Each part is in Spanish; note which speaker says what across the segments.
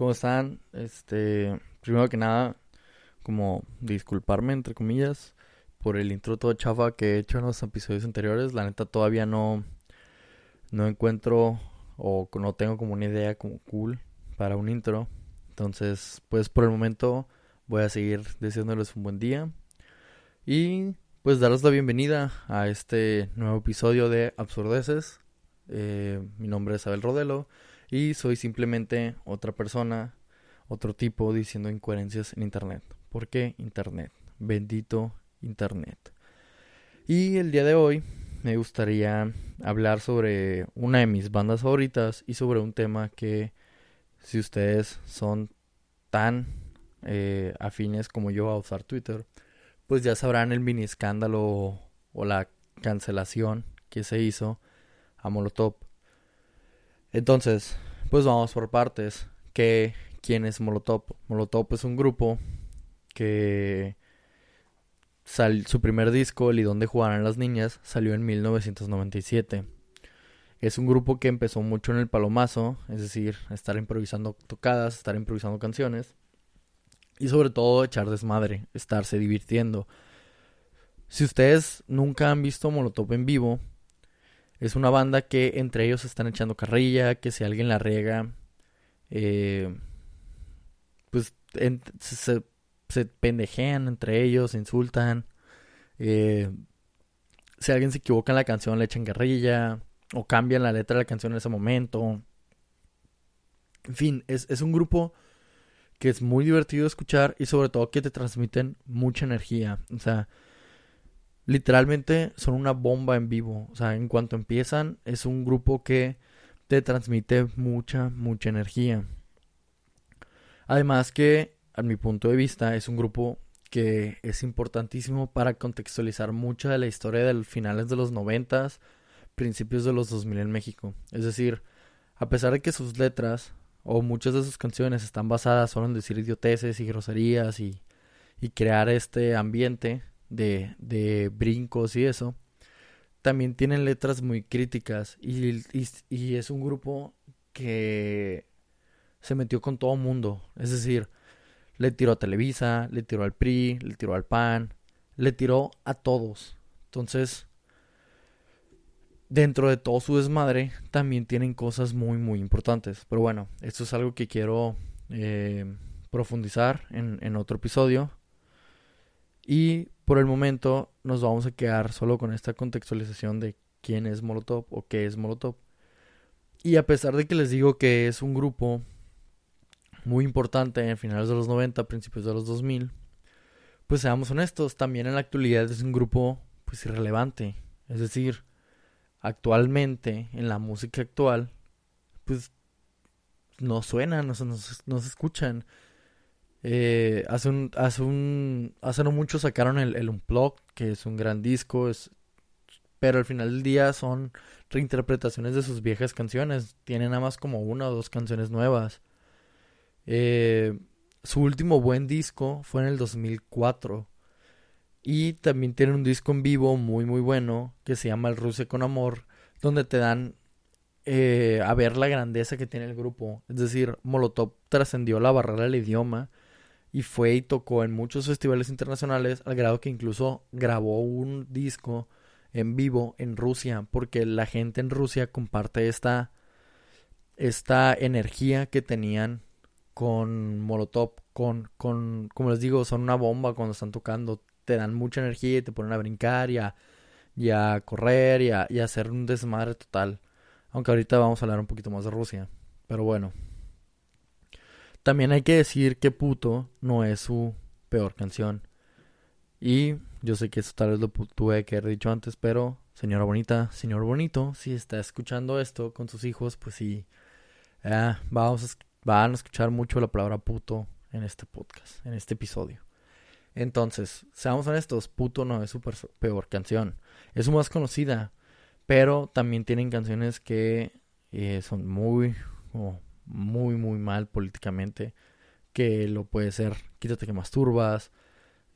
Speaker 1: ¿Cómo están? Este, primero que nada, como disculparme entre comillas por el intro todo chafa que he hecho en los episodios anteriores. La neta todavía no no encuentro o no tengo como una idea como cool para un intro. Entonces, pues por el momento voy a seguir deseándoles un buen día y pues daros la bienvenida a este nuevo episodio de Absurdeces. Eh, mi nombre es Abel Rodelo y soy simplemente otra persona, otro tipo diciendo incoherencias en Internet. ¿Por qué Internet? Bendito Internet. Y el día de hoy me gustaría hablar sobre una de mis bandas favoritas y sobre un tema que si ustedes son tan eh, afines como yo a usar Twitter, pues ya sabrán el mini escándalo o la cancelación que se hizo a Molotov. Entonces, pues vamos por partes. ¿Qué, ¿Quién es Molotov? Molotov es un grupo que su primer disco, El y donde jugarán las niñas, salió en 1997. Es un grupo que empezó mucho en el palomazo, es decir, estar improvisando tocadas, estar improvisando canciones y sobre todo echar desmadre, estarse divirtiendo. Si ustedes nunca han visto Molotov en vivo, es una banda que entre ellos están echando carrilla, que si alguien la riega, eh, pues se, se, pendejean entre ellos, se insultan. Eh, si alguien se equivoca en la canción, le echan carrilla o cambian la letra de la canción en ese momento. En fin, es, es un grupo que es muy divertido de escuchar y sobre todo que te transmiten mucha energía. O sea, literalmente son una bomba en vivo. O sea, en cuanto empiezan, es un grupo que te transmite mucha, mucha energía. Además que, a mi punto de vista, es un grupo que es importantísimo para contextualizar mucha de la historia de los finales de los noventas, principios de los 2000 en México. Es decir, a pesar de que sus letras o muchas de sus canciones están basadas solo en decir idioteces y groserías y, y crear este ambiente de, de, brincos y eso, también tienen letras muy críticas y, y, es un grupo que se metió con todo mundo. Es decir, le tiró a Televisa, le tiró al PRI, le tiró al PAN, le tiró a todos. Entonces, dentro de todo su desmadre, también tienen cosas muy, muy importantes. Pero bueno, esto es algo que quiero eh, profundizar en, en otro episodio. Y por el momento nos vamos a quedar solo con esta contextualización de quién es Molotov o qué es Molotov. Y a pesar de que les digo que es un grupo muy importante en finales de los 90, principios de los 2000, pues seamos honestos, también en la actualidad es un grupo pues irrelevante. Es decir, actualmente, en la música actual, pues no suenan, no, no, no se escuchan. Eh, hace un, hace un, hace no mucho sacaron el, el que es un gran disco, es, pero al final del día son reinterpretaciones de sus viejas canciones. Tienen nada más como una o dos canciones nuevas. Eh, su último buen disco fue en el 2004. Y también tienen un disco en vivo muy muy bueno que se llama El Rusia con Amor, donde te dan eh, a ver la grandeza que tiene el grupo. Es decir, Molotov trascendió la barrera del idioma y fue y tocó en muchos festivales internacionales al grado que incluso grabó un disco en vivo en Rusia porque la gente en Rusia comparte esta esta energía que tenían con Molotov con con como les digo son una bomba cuando están tocando te dan mucha energía y te ponen a brincar y a, y a correr y a, y a hacer un desmadre total. Aunque ahorita vamos a hablar un poquito más de Rusia pero bueno también hay que decir que Puto no es su peor canción. Y yo sé que eso tal vez lo tuve que haber dicho antes, pero señora bonita, señor bonito, si está escuchando esto con sus hijos, pues sí, vamos, a, van a escuchar mucho la palabra puto en este podcast, en este episodio. Entonces, seamos honestos, puto no es su peor canción. Es su más conocida, pero también tienen canciones que eh, son muy, muy, muy mal políticamente. Que lo puede ser Quítate que masturbas,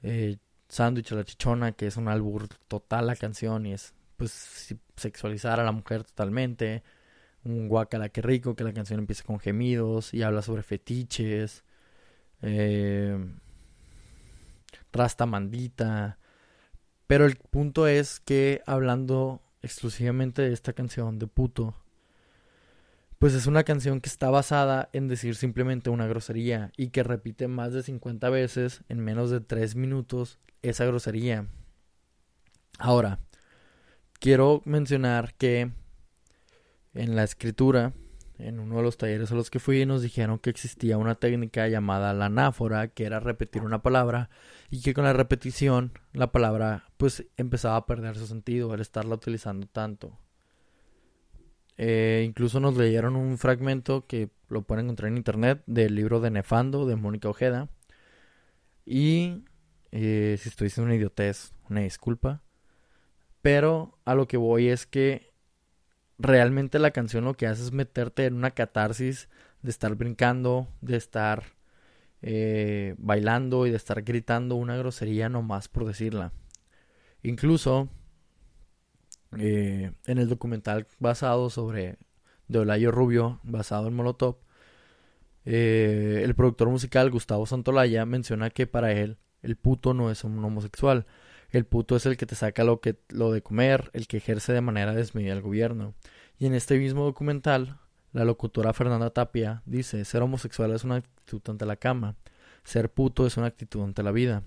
Speaker 1: eh, Sándwich a la chichona, que es un albur total la canción y es pues sexualizar a la mujer totalmente. Un guacala que rico, que la canción empieza con gemidos y habla sobre fetiches. Eh, Rasta Mandita. Pero el punto es que hablando exclusivamente de esta canción de puto, pues es una canción que está basada en decir simplemente una grosería y que repite más de 50 veces en menos de 3 minutos esa grosería. Ahora, quiero mencionar que en la escritura en uno de los talleres a los que fui nos dijeron que existía una técnica llamada la anáfora, que era repetir una palabra y que con la repetición la palabra pues empezaba a perder su sentido al estarla utilizando tanto. Eh, incluso nos leyeron un fragmento que lo pueden encontrar en internet del libro de Nefando de Mónica Ojeda. Y eh, si estoy diciendo una idiotez, una disculpa. Pero a lo que voy es que realmente la canción lo que hace es meterte en una catarsis de estar brincando, de estar eh, bailando y de estar gritando una grosería nomás por decirla. Incluso eh, en el documental basado sobre de Olayo Rubio, basado en Molotov, eh, el productor musical Gustavo Santolaya menciona que para él el puto no es un homosexual, el puto es el que te saca lo, que, lo de comer, el que ejerce de manera desmedida el gobierno. Y en este mismo documental, la locutora Fernanda Tapia dice, ser homosexual es una actitud ante la cama, ser puto es una actitud ante la vida.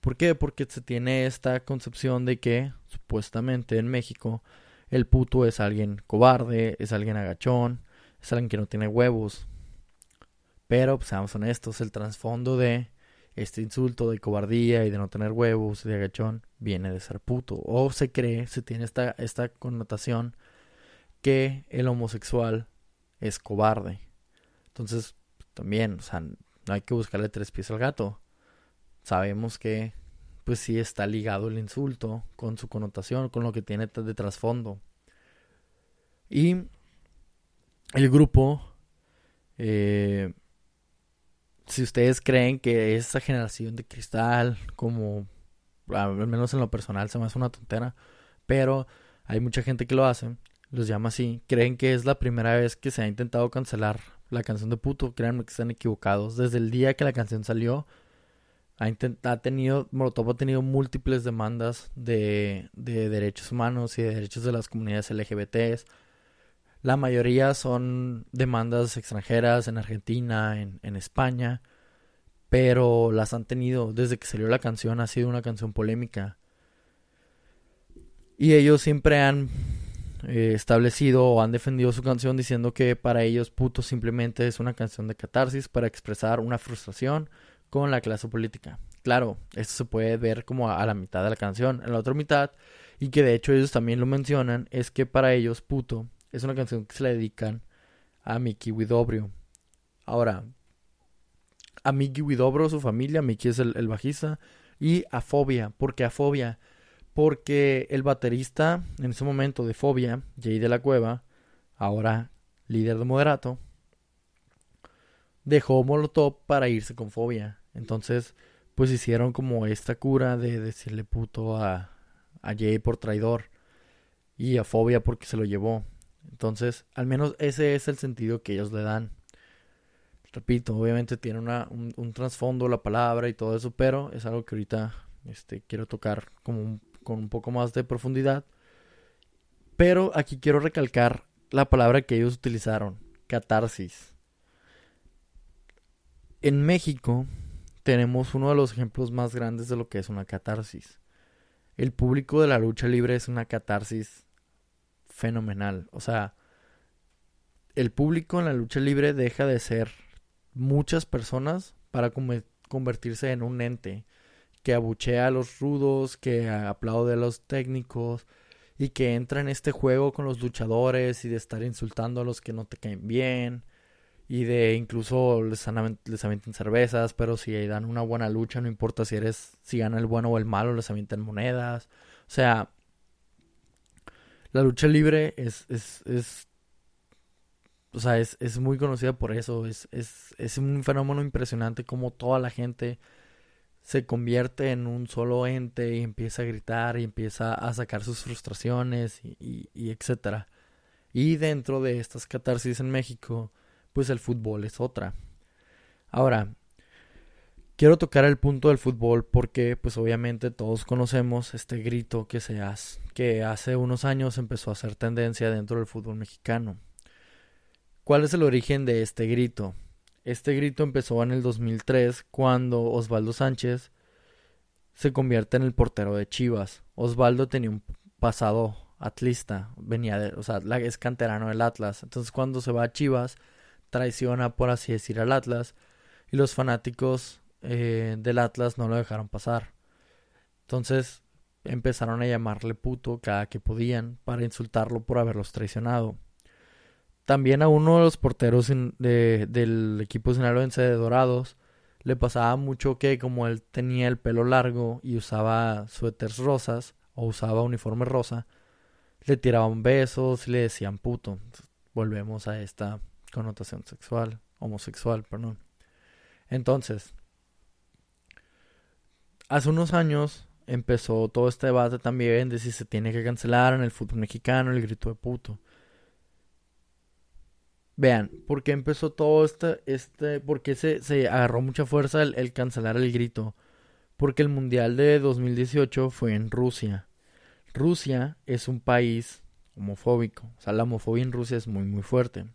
Speaker 1: ¿Por qué? Porque se tiene esta concepción de que, supuestamente en México, el puto es alguien cobarde, es alguien agachón, es alguien que no tiene huevos. Pero, pues, seamos honestos, el trasfondo de este insulto de cobardía y de no tener huevos y de agachón viene de ser puto. O se cree, se tiene esta, esta connotación que el homosexual es cobarde. Entonces, también, o sea, no hay que buscarle tres pies al gato. Sabemos que, pues sí está ligado el insulto con su connotación, con lo que tiene de trasfondo. Y el grupo, eh, si ustedes creen que esa generación de cristal, como al menos en lo personal se me hace una tontera, pero hay mucha gente que lo hace, los llama así, creen que es la primera vez que se ha intentado cancelar la canción de puto, créanme que están equivocados. Desde el día que la canción salió, ha, ha tenido, Molotov ha tenido múltiples demandas de, de derechos humanos y de derechos de las comunidades LGBTs la mayoría son demandas extranjeras en Argentina, en, en España, pero las han tenido desde que salió la canción, ha sido una canción polémica. Y ellos siempre han eh, establecido o han defendido su canción diciendo que para ellos puto simplemente es una canción de catarsis para expresar una frustración con la clase política. Claro, esto se puede ver como a, la mitad de la canción. En la otra mitad, y que de hecho ellos también lo mencionan, es que para ellos puto es una canción que se le dedican a Mickey Widobrio. Ahora, a Mickey Widobro, su familia, Mickey es el, bajista, y a Fobia. ¿Por qué a Fobia? Porque el baterista en ese momento de Fobia, Jay de la Cueva, ahora líder de Moderato, dejó Molotov para irse con Fobia. Entonces, pues hicieron como esta cura de decirle puto a, a Jay por traidor y a Fobia porque se lo llevó. Entonces, al menos ese es el sentido que ellos le dan. Repito, obviamente tiene una, un, trasfondo la palabra y todo eso, pero es algo que ahorita este, quiero tocar como con un poco más de profundidad. Pero aquí quiero recalcar la palabra que ellos utilizaron, catarsis. En México tenemos uno de los ejemplos más grandes de lo que es una catarsis. El público de la lucha libre es una catarsis fenomenal. O sea, el público en la lucha libre deja de ser muchas personas para convertirse en un ente que abuchea a los rudos, que aplaude a los técnicos y que entra en este juego con los luchadores y de estar insultando a los que no te caen bien y de incluso les, les avientan cervezas, pero si dan una buena lucha, no importa si eres, si gana el bueno o el malo, les avientan monedas. O sea, la lucha libre es, es, es o sea, es, es muy conocida por eso. Es, es, es un fenómeno impresionante como toda la gente se convierte en un solo ente y empieza a gritar y empieza a sacar sus frustraciones y, y, etcétera. Y dentro de estas catarsis en México, pues el fútbol es otra. Ahora, quiero tocar el punto del fútbol porque pues obviamente todos conocemos este grito que se hace, que hace unos años empezó a hacer tendencia dentro del fútbol mexicano. ¿Cuál es el origen de este grito? Este grito empezó en el 2003 cuando Osvaldo Sánchez se convierte en el portero de Chivas. Osvaldo tenía un pasado atlista, venía de, o sea, es canterano del Atlas. Entonces cuando se va a Chivas, traiciona, por así decir, al Atlas y los fanáticos eh, del Atlas no lo dejaron pasar. Entonces empezaron a llamarle puto cada que podían para insultarlo por haberlos traicionado. También a uno de los porteros del equipo sinaloense de Dorados le pasaba mucho que como él tenía el pelo largo y usaba suéteres rosas o usaba uniforme rosa, le tiraban besos y le decían puto. volvemos a esta connotación sexual, homosexual, perdón. Entonces, hace unos años empezó todo este debate también de si se tiene que cancelar en el fútbol mexicano el grito de puto. Vean, ¿por qué empezó todo este, este, por qué se, se agarró mucha fuerza el, cancelar el grito? Porque el Mundial de 2018 fue en Rusia. Rusia es un país homofóbico, o sea, la homofobia en Rusia es muy, muy fuerte.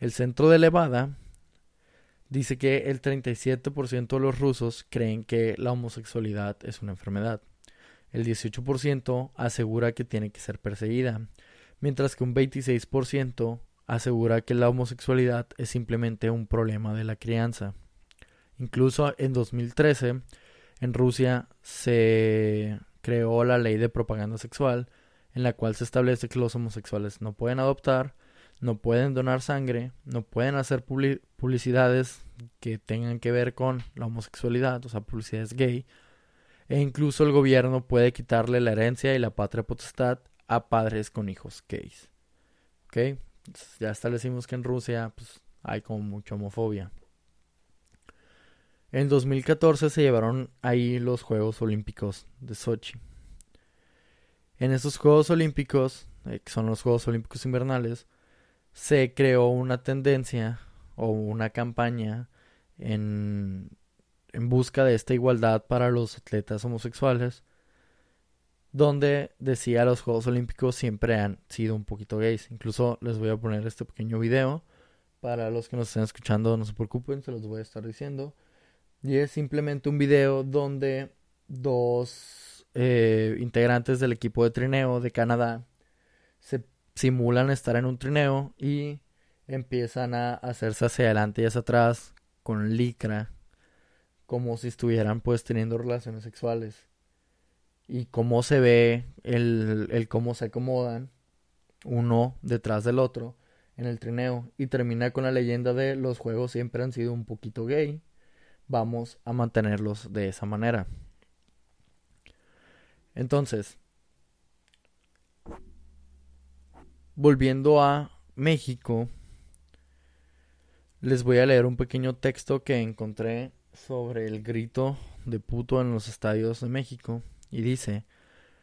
Speaker 1: El centro de Levada dice que el 37% de los rusos creen que la homosexualidad es una enfermedad. El 18% asegura que tiene que ser perseguida, mientras que un 26% asegura que la homosexualidad es simplemente un problema de la crianza. Incluso en 2013, en Rusia se creó la ley de propaganda sexual, en la cual se establece que los homosexuales no pueden adoptar, no pueden donar sangre, no pueden hacer publicidades que tengan que ver con la homosexualidad, o sea, publicidades gay, e incluso el gobierno puede quitarle la herencia y la patria potestad a padres con hijos gays. ¿Ok? ya establecimos que en Rusia pues, hay como mucha homofobia. En 2014 se llevaron ahí los Juegos Olímpicos de Sochi. En esos Juegos Olímpicos, eh, que son los Juegos Olímpicos Invernales, se creó una tendencia o una campaña en, en busca de esta igualdad para los atletas homosexuales donde decía los Juegos Olímpicos siempre han sido un poquito gays. Incluso les voy a poner este pequeño video. Para los que nos estén escuchando, no se preocupen, se los voy a estar diciendo. Y es simplemente un video donde dos eh, integrantes del equipo de trineo de Canadá se simulan estar en un trineo y empiezan a hacerse hacia adelante y hacia atrás con licra, como si estuvieran pues teniendo relaciones sexuales. Y cómo se ve el, el cómo se acomodan uno detrás del otro en el trineo. Y termina con la leyenda de los juegos siempre han sido un poquito gay. Vamos a mantenerlos de esa manera. Entonces volviendo a México les voy a leer un pequeño texto que encontré sobre el grito de puto en los estadios de México y dice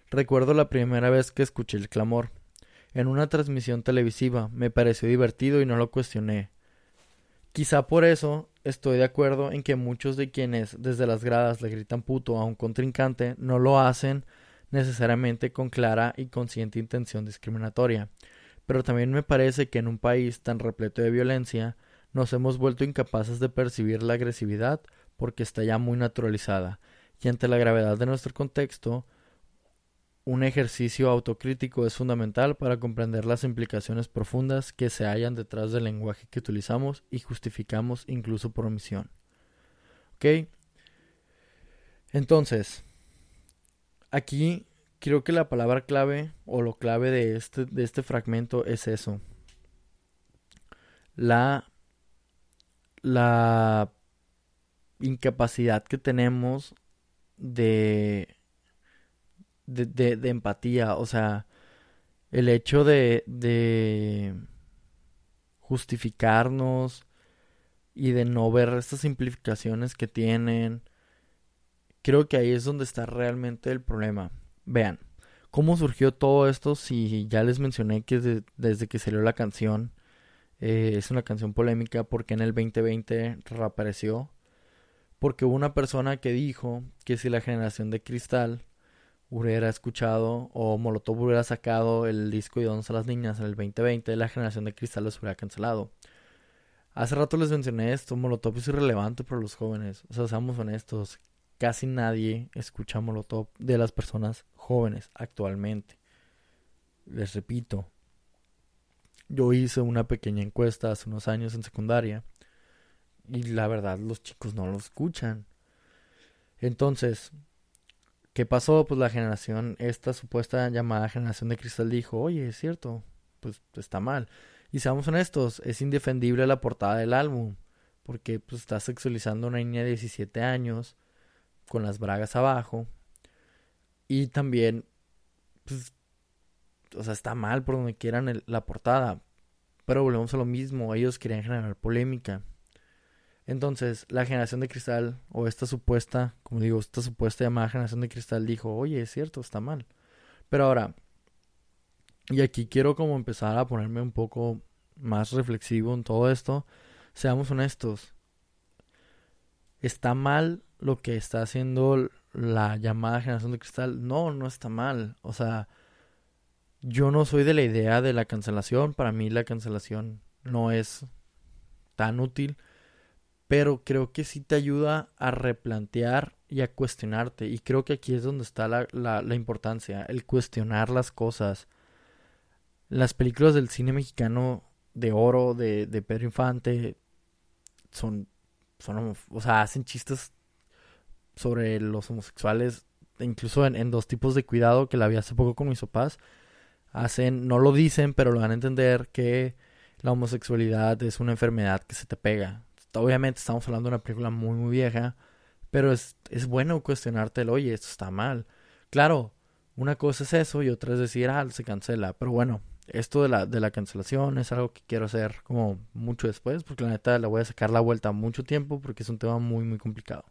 Speaker 1: Recuerdo la primera vez que escuché el clamor. En una transmisión televisiva me pareció divertido y no lo cuestioné. Quizá por eso estoy de acuerdo en que muchos de quienes desde las gradas le gritan puto a un contrincante no lo hacen necesariamente con clara y consciente intención discriminatoria. Pero también me parece que en un país tan repleto de violencia nos hemos vuelto incapaces de percibir la agresividad porque está ya muy naturalizada y ante la gravedad de nuestro contexto, un ejercicio autocrítico es fundamental para comprender las implicaciones profundas que se hallan detrás del lenguaje que utilizamos y justificamos incluso por omisión. ¿Ok? Entonces, aquí creo que la palabra clave o lo clave de este, de este fragmento es eso. La la incapacidad que tenemos de, de, de, empatía. O sea, el hecho de, de justificarnos y de no ver estas simplificaciones que tienen. Creo que ahí es donde está realmente el problema. Vean, ¿cómo surgió todo esto? Si ya les mencioné que desde que salió la canción eh, es una canción polémica porque en el 2020 reapareció. Porque hubo una persona que dijo que si la generación de cristal hubiera escuchado o Molotov hubiera sacado el disco de Dónde a las niñas en el 2020, la generación de cristal los hubiera cancelado. Hace rato les mencioné esto, Molotov es irrelevante para los jóvenes. O sea, seamos honestos, casi nadie escucha Molotov de las personas jóvenes actualmente. Les repito, yo hice una pequeña encuesta hace unos años en secundaria y la verdad los chicos no lo escuchan. Entonces, ¿qué pasó? Pues la generación, esta supuesta llamada generación de cristal dijo, oye, es cierto, pues está mal. Y seamos honestos, es indefendible la portada del álbum, porque pues está sexualizando a una niña de 17 años con las bragas abajo. Y también, pues o sea, está mal por donde quieran la portada. Pero volvemos a lo mismo, ellos querían generar polémica. Entonces, la generación de cristal, o esta supuesta, como digo, esta supuesta llamada generación de cristal dijo, oye, es cierto, está mal. Pero ahora, y aquí quiero como empezar a ponerme un poco más reflexivo en todo esto, seamos honestos. ¿Está mal lo que está haciendo la llamada generación de cristal? No, no está mal. O sea, yo no soy de la idea de la cancelación. Para mí la cancelación no es tan útil. Pero creo que sí te ayuda a replantear y a cuestionarte. Y creo que aquí es donde está la, la, importancia, el cuestionar las cosas. Las películas del cine mexicano de oro, de, de Pedro Infante, son, son, o sea, hacen chistes sobre los homosexuales, incluso en, en dos tipos de cuidado que la vi hace poco con mis papás hacen, no lo dicen, pero lo van a entender que la homosexualidad es una enfermedad que se te pega. Obviamente estamos hablando de una película muy, muy vieja, pero es, es bueno cuestionarte el, oye, esto está mal. Claro, una cosa es eso y otra es decir, ah, se cancela. Pero bueno, esto de la, de la cancelación es algo que quiero hacer como mucho después, porque la neta le voy a sacar la vuelta mucho tiempo porque es un tema muy, muy complicado.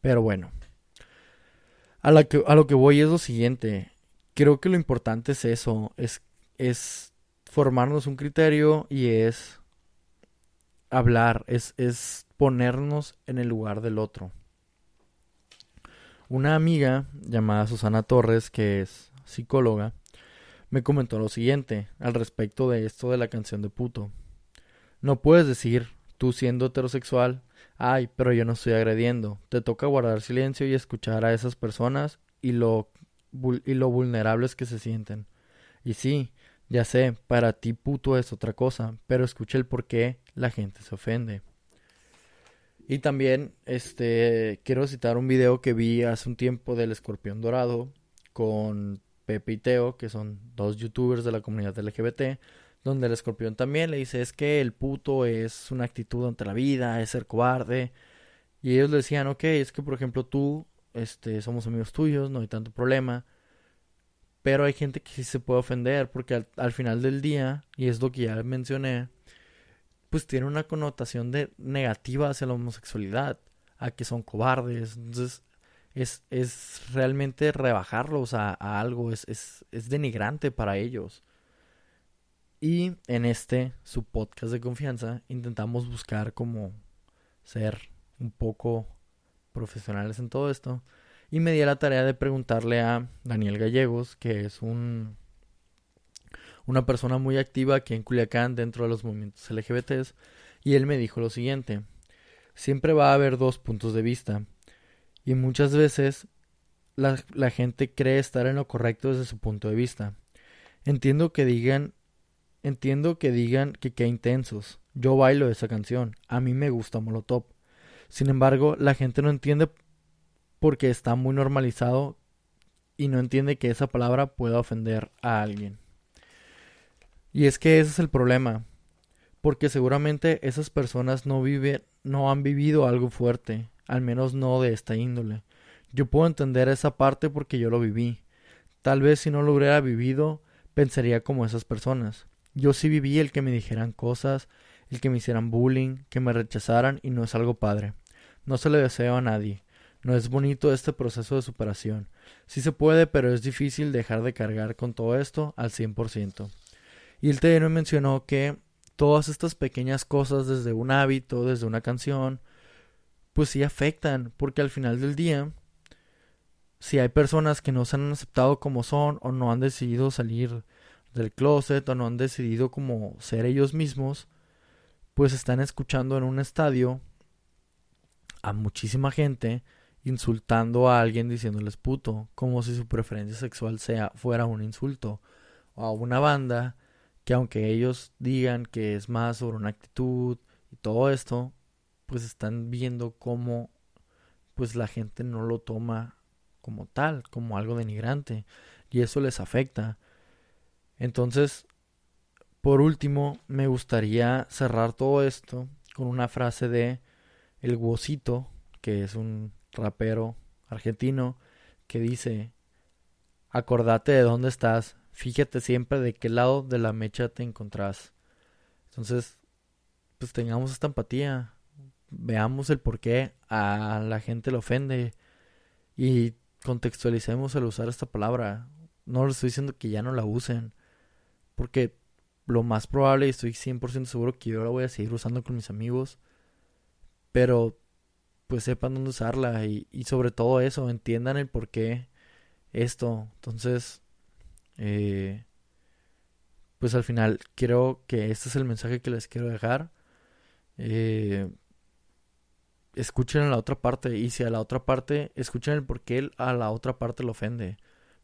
Speaker 1: Pero bueno, a, que, a lo que voy es lo siguiente creo que lo importante es eso, es, es formarnos un criterio y es hablar, es, es ponernos en el lugar del otro. Una amiga llamada Susana Torres, que es psicóloga, me comentó lo siguiente al respecto de esto de la canción de puto. No puedes decir, tú siendo heterosexual, ay, pero yo no estoy agrediendo. Te toca guardar silencio y escuchar a esas personas y lo y lo vulnerables que se sienten. Y sí, ya sé, para ti puto es otra cosa, pero escucha el por qué la gente se ofende. Y también, este, quiero citar un video que vi hace un tiempo del escorpión dorado con Pepe y Teo, que son dos youtubers de la comunidad LGBT, donde el escorpión también le dice es que el puto es una actitud ante la vida, es ser cobarde. Y ellos le decían, ok, es que por ejemplo tú este, somos amigos tuyos, no hay tanto problema. Pero hay gente que sí se puede ofender porque al, final del día, y es lo que ya mencioné, pues tiene una connotación de negativa hacia la homosexualidad, a que son cobardes. Entonces, es, es realmente rebajarlos a, a algo, es, es, es denigrante para ellos. Y en este, su podcast de confianza, intentamos buscar como ser un poco profesionales en todo esto. Y me di la tarea de preguntarle a Daniel Gallegos, que es un una persona muy activa aquí en Culiacán dentro de los movimientos LGBTs, y él me dijo lo siguiente, siempre va a haber dos puntos de vista, y muchas veces la gente cree estar en lo correcto desde su punto de vista. Entiendo que digan, entiendo que digan que qué intensos, yo bailo esa canción, a mí me gusta Molotov, sin embargo, la gente no entiende porque está muy normalizado y no entiende que esa palabra pueda ofender a alguien. Y es que ese es el problema. porque seguramente esas personas no no han vivido algo fuerte, al menos no de esta índole. Yo puedo entender esa parte porque yo lo viví. Tal vez si no lo hubiera vivido, pensaría como esas personas. Yo sí viví el que me dijeran cosas, el que me hicieran bullying, que me rechazaran y no es algo padre. No se le deseo a nadie. No es bonito este proceso de superación. Sí se puede, pero es difícil dejar de cargar con todo esto al 100%. Y el TN mencionó que todas estas pequeñas cosas, desde un hábito, desde una canción, pues sí afectan, porque al final del día, si hay personas que no se han aceptado como son o no han decidido salir del closet o no han decidido como ser ellos mismos, pues están escuchando en un estadio a muchísima gente insultando a alguien diciéndoles puto, como si su preferencia sexual sea fuera un insulto, o a una banda que aunque ellos digan que es más sobre una actitud y todo esto, pues están viendo cómo pues la gente no lo toma como tal, como algo denigrante, y eso les afecta. Entonces, por último, me gustaría cerrar todo esto con una frase de El Guosito, que es un rapero argentino, que dice, acordate de dónde estás, fíjate siempre de qué lado de la mecha te encontrás. Entonces, pues tengamos esta empatía, veamos el por qué a la gente le ofende y contextualicemos el usar esta palabra. No les estoy diciendo que ya no la usen, porque lo más probable, y estoy 100% seguro que yo la voy a seguir usando con mis amigos, pero pues sepan dónde usarla y, sobre todo eso, entiendan el por qué esto. Entonces, eh, pues al final quiero que este es el mensaje que les quiero dejar. Eh, escuchen a la otra parte y si a la otra parte, escuchen el por qué a la otra parte lo ofende.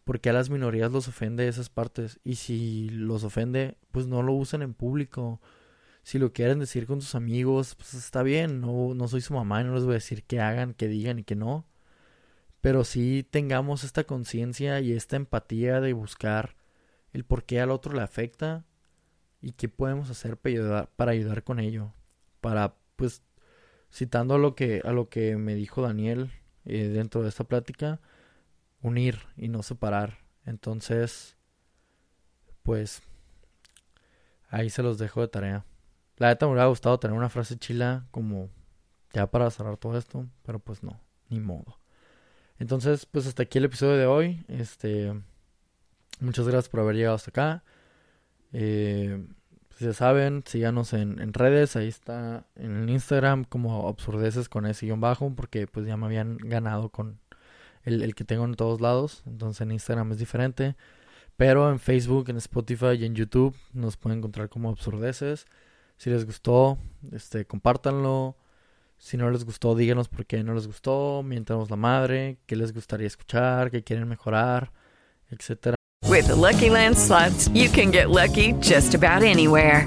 Speaker 1: Porque a las minorías los ofende esas partes. Y si los ofende, pues no lo usen en público si lo quieren decir con sus amigos, pues está bien, no, no soy su mamá y no les voy a decir que hagan, que digan y que no. Pero sí tengamos esta conciencia y esta empatía de buscar el por qué al otro le afecta y qué podemos hacer para ayudar, para ayudar con ello. Para, pues, citando a lo que, a lo que me dijo Daniel eh, dentro de esta plática, unir y no separar. Entonces, pues, ahí se los dejo de tarea. La neta me hubiera gustado tener una frase chila como ya para cerrar todo esto, pero pues no, ni modo. Entonces, pues hasta aquí el episodio de hoy. Este, muchas gracias por haber llegado hasta acá. Eh, pues ya saben, síganos en, redes, ahí está en el Instagram como absurdeces con ese guion bajo, porque pues ya me habían ganado con el, que tengo en todos lados, entonces en Instagram es diferente. Pero en Facebook, en Spotify y en YouTube nos pueden encontrar como absurdeces. Si les gustó, este, compártanlo. Si no les gustó, díganos por qué no les gustó, mientras la madre, qué les gustaría escuchar, qué quieren mejorar, etc.
Speaker 2: With the Lucky Land slots, you can get lucky just about anywhere.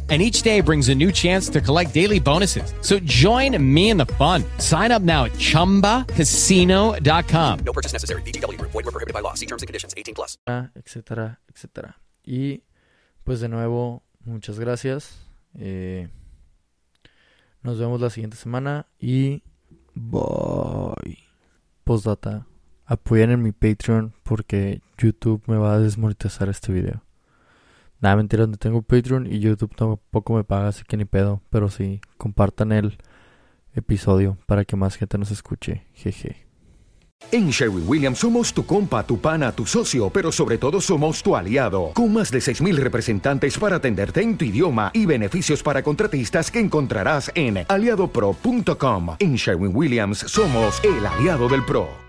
Speaker 3: and each day brings a new chance to collect daily bonuses. So join me in the fun. Sign up now at ChumbaCasino.com.
Speaker 4: No purchase necessary. BGW. Void were prohibited by law. See terms and conditions. 18 plus.
Speaker 1: Etcétera, etcétera. Y pues de nuevo, muchas gracias. Eh, nos vemos la siguiente semana y bye. Postdata. Apoyen en mi Patreon porque YouTube me va a desmonetizar este video. Nada, mentira, no tengo Patreon y YouTube tampoco me paga, así que ni pedo. Pero sí, compartan el episodio para que más gente nos escuche. Jeje.
Speaker 5: En Sherwin Williams somos tu compa, tu pana, tu socio, pero sobre todo somos tu aliado, con más de 6.000 representantes para atenderte en tu idioma y beneficios para contratistas que encontrarás en aliadopro.com. En Sherwin Williams somos el aliado del PRO.